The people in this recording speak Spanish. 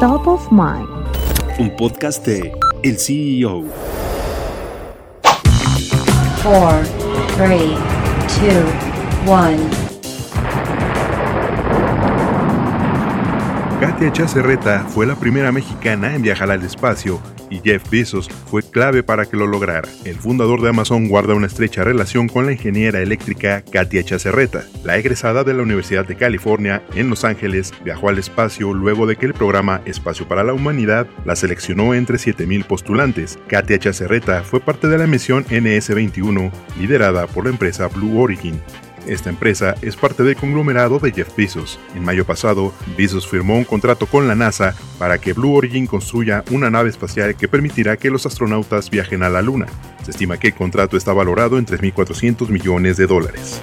Top of Mind. Un podcast de El CEO. 4, 3, 2, 1. Katia Chacerreta fue la primera mexicana en viajar al espacio y Jeff Bezos fue clave para que lo lograra. El fundador de Amazon guarda una estrecha relación con la ingeniera eléctrica Katia Chacerreta. La egresada de la Universidad de California en Los Ángeles viajó al espacio luego de que el programa Espacio para la Humanidad la seleccionó entre 7.000 postulantes. Katia Chacerreta fue parte de la misión NS-21 liderada por la empresa Blue Origin. Esta empresa es parte del conglomerado de Jeff Bezos. En mayo pasado, Bezos firmó un contrato con la NASA para que Blue Origin construya una nave espacial que permitirá que los astronautas viajen a la Luna. Se estima que el contrato está valorado en 3.400 millones de dólares.